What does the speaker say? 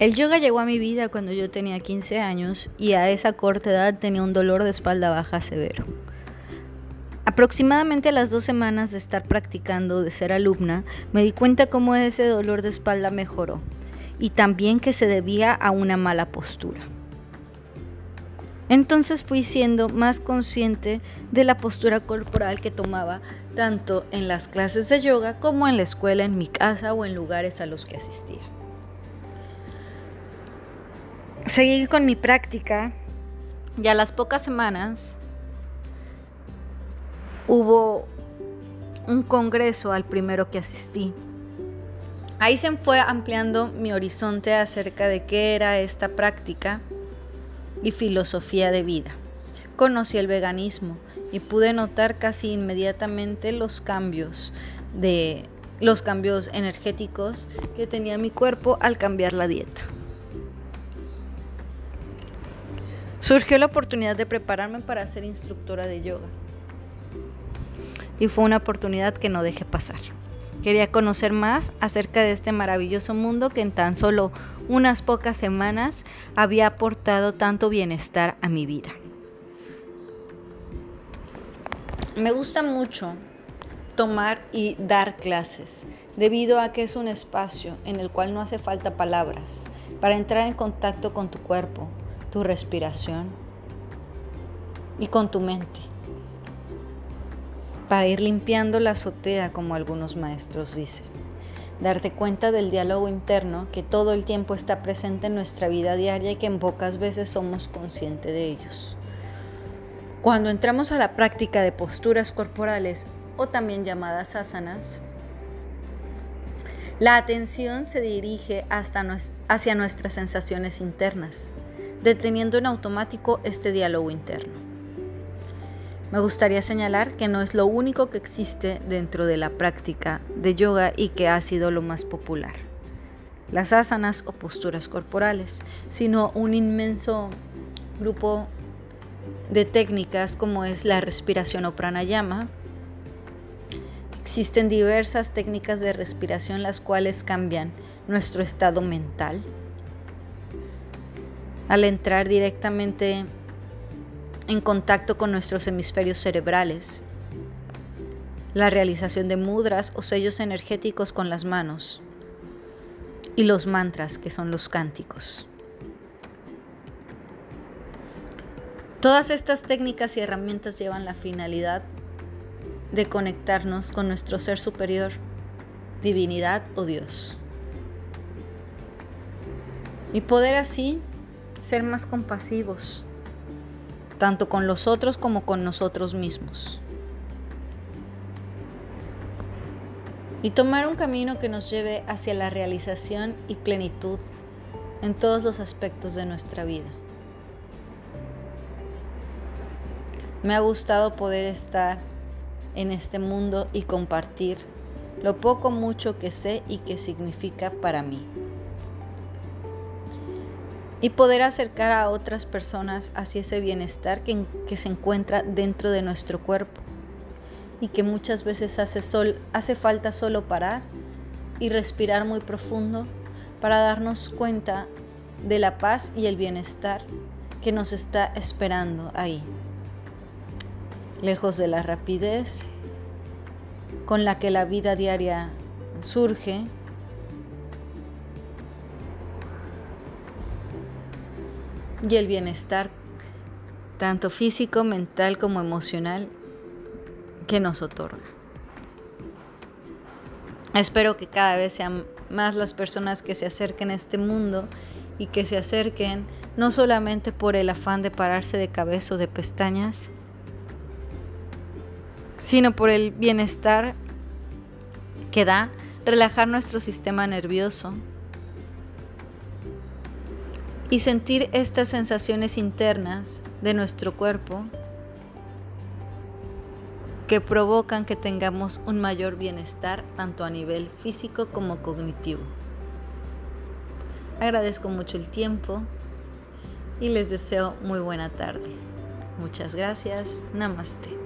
El yoga llegó a mi vida cuando yo tenía 15 años y a esa corta edad tenía un dolor de espalda baja severo. Aproximadamente a las dos semanas de estar practicando, de ser alumna, me di cuenta cómo ese dolor de espalda mejoró y también que se debía a una mala postura. Entonces fui siendo más consciente de la postura corporal que tomaba tanto en las clases de yoga como en la escuela, en mi casa o en lugares a los que asistía. Seguí con mi práctica y a las pocas semanas hubo un congreso al primero que asistí. Ahí se fue ampliando mi horizonte acerca de qué era esta práctica y filosofía de vida. Conocí el veganismo y pude notar casi inmediatamente los cambios de los cambios energéticos que tenía mi cuerpo al cambiar la dieta. Surgió la oportunidad de prepararme para ser instructora de yoga. Y fue una oportunidad que no dejé pasar. Quería conocer más acerca de este maravilloso mundo que en tan solo unas pocas semanas había aportado tanto bienestar a mi vida. Me gusta mucho tomar y dar clases, debido a que es un espacio en el cual no hace falta palabras para entrar en contacto con tu cuerpo, tu respiración y con tu mente para ir limpiando la azotea como algunos maestros dicen. Darte cuenta del diálogo interno que todo el tiempo está presente en nuestra vida diaria y que en pocas veces somos conscientes de ellos. Cuando entramos a la práctica de posturas corporales o también llamadas asanas, la atención se dirige hasta hacia nuestras sensaciones internas deteniendo en automático este diálogo interno. Me gustaría señalar que no es lo único que existe dentro de la práctica de yoga y que ha sido lo más popular. Las asanas o posturas corporales, sino un inmenso grupo de técnicas como es la respiración o pranayama. Existen diversas técnicas de respiración las cuales cambian nuestro estado mental, al entrar directamente en contacto con nuestros hemisferios cerebrales, la realización de mudras o sellos energéticos con las manos y los mantras que son los cánticos. Todas estas técnicas y herramientas llevan la finalidad de conectarnos con nuestro ser superior, divinidad o Dios. Y poder así ser más compasivos, tanto con los otros como con nosotros mismos. Y tomar un camino que nos lleve hacia la realización y plenitud en todos los aspectos de nuestra vida. Me ha gustado poder estar en este mundo y compartir lo poco mucho que sé y que significa para mí y poder acercar a otras personas hacia ese bienestar que, que se encuentra dentro de nuestro cuerpo. Y que muchas veces hace, sol, hace falta solo parar y respirar muy profundo para darnos cuenta de la paz y el bienestar que nos está esperando ahí, lejos de la rapidez con la que la vida diaria surge y el bienestar, tanto físico, mental como emocional, que nos otorga. Espero que cada vez sean más las personas que se acerquen a este mundo y que se acerquen no solamente por el afán de pararse de cabeza o de pestañas, sino por el bienestar que da relajar nuestro sistema nervioso, y sentir estas sensaciones internas de nuestro cuerpo que provocan que tengamos un mayor bienestar tanto a nivel físico como cognitivo. Agradezco mucho el tiempo y les deseo muy buena tarde. Muchas gracias. Namaste.